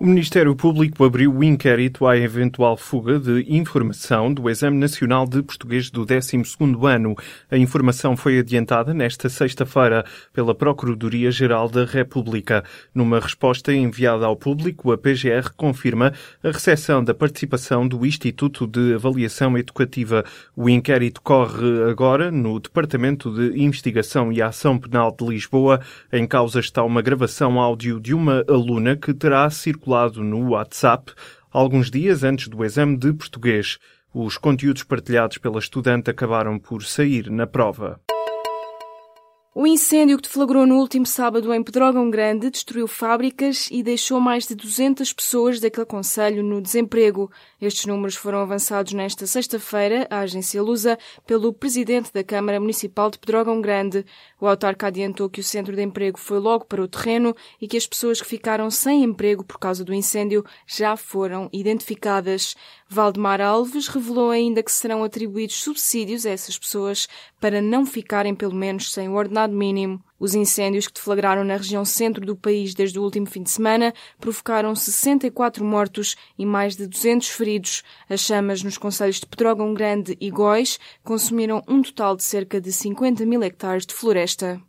O Ministério Público abriu o inquérito à eventual fuga de informação do Exame Nacional de Português do 12º ano. A informação foi adiantada nesta sexta-feira pela Procuradoria-Geral da República. Numa resposta enviada ao público, a PGR confirma a recepção da participação do Instituto de Avaliação Educativa. O inquérito corre agora no Departamento de Investigação e Ação Penal de Lisboa. Em causa está uma gravação áudio de uma aluna que terá circulado circulado no WhatsApp alguns dias antes do exame de português. Os conteúdos partilhados pela estudante acabaram por sair na prova. O incêndio que deflagrou no último sábado em Pedrógão Grande destruiu fábricas e deixou mais de 200 pessoas daquele conselho no desemprego. Estes números foram avançados nesta sexta-feira à agência Lusa pelo presidente da Câmara Municipal de Pedrógão Grande. O autarca adiantou que o centro de emprego foi logo para o terreno e que as pessoas que ficaram sem emprego por causa do incêndio já foram identificadas. Valdemar Alves revelou ainda que serão atribuídos subsídios a essas pessoas para não ficarem pelo menos sem o ordenado mínimo. Os incêndios que deflagraram na região centro do país desde o último fim de semana provocaram 64 mortos e mais de 200 feridos. As chamas nos concelhos de Pedrógão Grande e Góis consumiram um total de cerca de 50 mil hectares de floresta.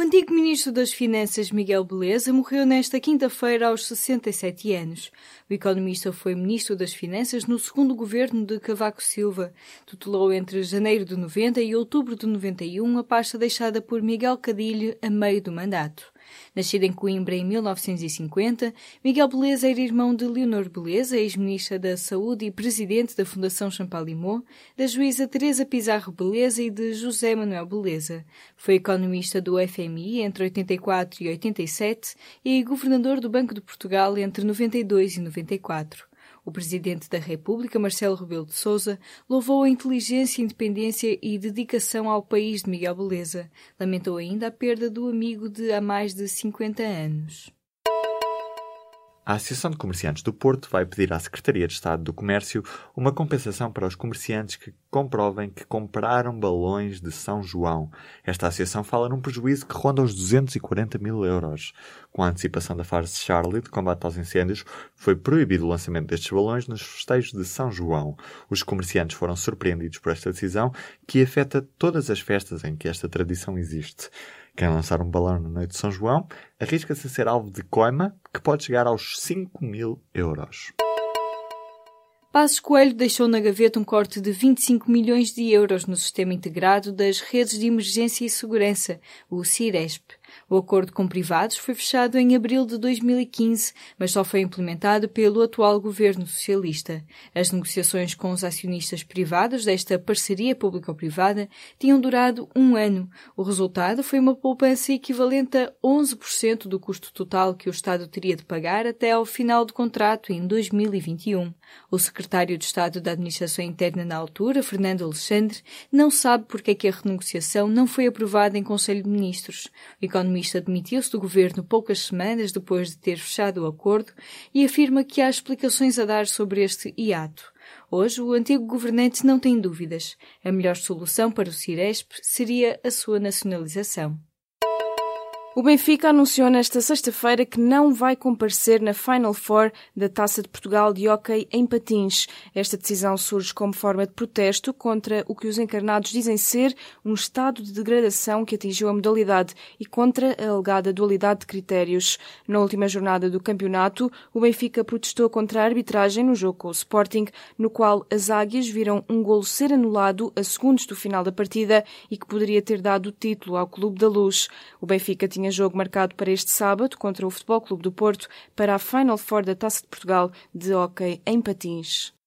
O antigo ministro das Finanças, Miguel Beleza, morreu nesta quinta-feira aos 67 anos. O economista foi ministro das Finanças no segundo governo de Cavaco Silva. Tutelou entre janeiro de 90 e outubro de 91 a pasta deixada por Miguel Cadilho a meio do mandato. Nascido em Coimbra em 1950, Miguel Beleza era irmão de Leonor Beleza, ex-ministra da Saúde e presidente da Fundação Champalimau, da juíza Teresa Pizarro Beleza e de José Manuel Beleza. Foi economista do FMI entre 84 e 87 e governador do Banco de Portugal entre 92 e 94. O presidente da República, Marcelo Rebelo de Sousa, louvou a inteligência, independência e dedicação ao país de Miguel Beleza. Lamentou ainda a perda do amigo de há mais de 50 anos. A Associação de Comerciantes do Porto vai pedir à Secretaria de Estado do Comércio uma compensação para os comerciantes que comprovem que compraram balões de São João. Esta associação fala num prejuízo que ronda os 240 mil euros. Com a antecipação da fase Charlie de combate aos incêndios, foi proibido o lançamento destes balões nos festejos de São João. Os comerciantes foram surpreendidos por esta decisão, que afeta todas as festas em que esta tradição existe. Quem lançar um balão na noite de São João arrisca-se a ser alvo de coima que pode chegar aos 5 mil euros. Passos Coelho deixou na gaveta um corte de 25 milhões de euros no Sistema Integrado das Redes de Emergência e Segurança, o CIRESP. O acordo com privados foi fechado em abril de 2015, mas só foi implementado pelo atual governo socialista. As negociações com os acionistas privados desta parceria público-privada tinham durado um ano. O resultado foi uma poupança equivalente a 11% do custo total que o Estado teria de pagar até ao final do contrato em 2021. O secretário de Estado da Administração Interna na altura, Fernando Alexandre, não sabe porque é que a renegociação não foi aprovada em Conselho de Ministros. O economista demitiu-se do governo poucas semanas depois de ter fechado o acordo e afirma que há explicações a dar sobre este hiato. Hoje, o antigo governante não tem dúvidas. A melhor solução para o Ciresp seria a sua nacionalização. O Benfica anunciou nesta sexta-feira que não vai comparecer na Final Four da Taça de Portugal de Hockey em Patins. Esta decisão surge como forma de protesto contra o que os encarnados dizem ser um estado de degradação que atingiu a modalidade e contra a alegada dualidade de critérios. Na última jornada do campeonato, o Benfica protestou contra a arbitragem no jogo com o Sporting, no qual as águias viram um golo ser anulado a segundos do final da partida e que poderia ter dado o título ao Clube da Luz. O Benfica tinha tinha jogo marcado para este sábado contra o Futebol Clube do Porto para a Final Four da Taça de Portugal de Hockey em Patins.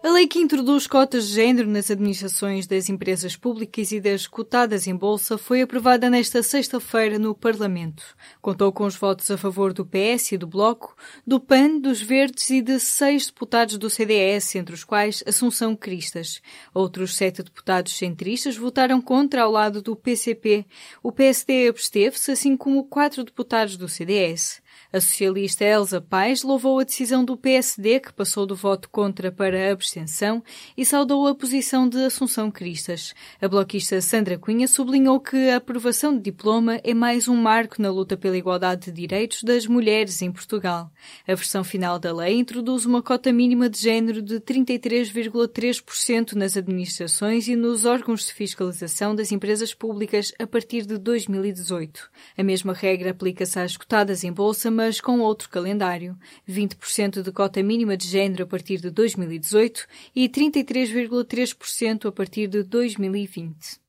A lei que introduz cotas de género nas administrações das empresas públicas e das cotadas em bolsa foi aprovada nesta sexta-feira no Parlamento. Contou com os votos a favor do PS e do Bloco, do PAN, dos Verdes e de seis deputados do CDS, entre os quais Assunção Cristas. Outros sete deputados centristas votaram contra ao lado do PCP. O PSD absteve-se, assim como quatro deputados do CDS. A socialista Elsa Paes louvou a decisão do PSD, que passou do voto contra para a abstenção, e saudou a posição de Assunção Cristas. A bloquista Sandra Cunha sublinhou que a aprovação de diploma é mais um marco na luta pela igualdade de direitos das mulheres em Portugal. A versão final da lei introduz uma cota mínima de género de 33,3% nas administrações e nos órgãos de fiscalização das empresas públicas a partir de 2018. A mesma regra aplica-se às cotadas em bolsa, mas com outro calendário. 20% de cota mínima de género a partir de 2018 e 33,3% a partir de 2020.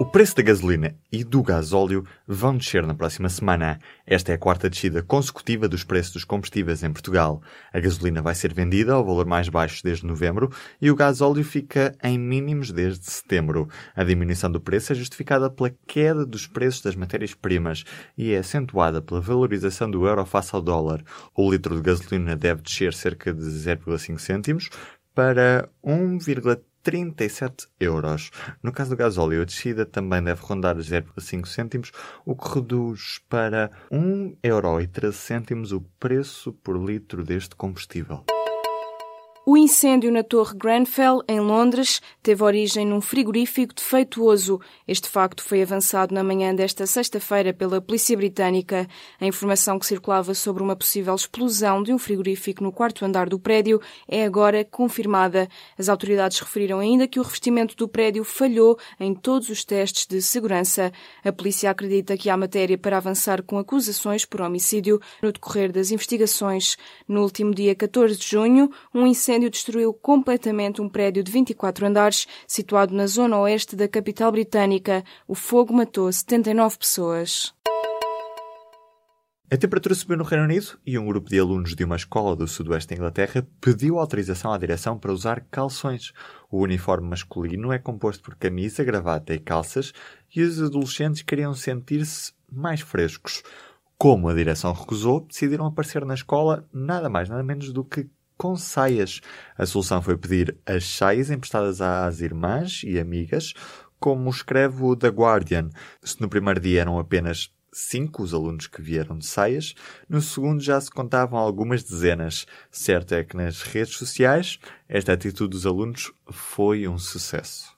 O preço da gasolina e do gasóleo vão descer na próxima semana. Esta é a quarta descida consecutiva dos preços dos combustíveis em Portugal. A gasolina vai ser vendida ao valor mais baixo desde novembro e o gasóleo fica em mínimos desde setembro. A diminuição do preço é justificada pela queda dos preços das matérias-primas e é acentuada pela valorização do euro face ao dólar. O litro de gasolina deve descer cerca de 0,5 cêntimos para 1,3 37 euros. No caso do gasóleo, a descida também deve rondar 0,5 cêntimos, o que reduz para 1,13 euro o preço por litro deste combustível. O incêndio na Torre Grenfell, em Londres, teve origem num frigorífico defeituoso. Este facto foi avançado na manhã desta sexta-feira pela Polícia Britânica. A informação que circulava sobre uma possível explosão de um frigorífico no quarto andar do prédio é agora confirmada. As autoridades referiram ainda que o revestimento do prédio falhou em todos os testes de segurança. A polícia acredita que há matéria para avançar com acusações por homicídio no decorrer das investigações. No último dia 14 de junho, um incêndio incêndio destruiu completamente um prédio de 24 andares situado na zona oeste da capital britânica. O fogo matou 79 pessoas. A temperatura subiu no Reino Unido e um grupo de alunos de uma escola do sudoeste da Inglaterra pediu autorização à direção para usar calções. O uniforme masculino é composto por camisa, gravata e calças e os adolescentes queriam sentir-se mais frescos. Como a direção recusou, decidiram aparecer na escola nada mais nada menos do que com saias. A solução foi pedir as saias emprestadas às irmãs e amigas, como escreve o The Guardian. Se no primeiro dia eram apenas cinco os alunos que vieram de saias, no segundo já se contavam algumas dezenas. Certo é que nas redes sociais esta atitude dos alunos foi um sucesso.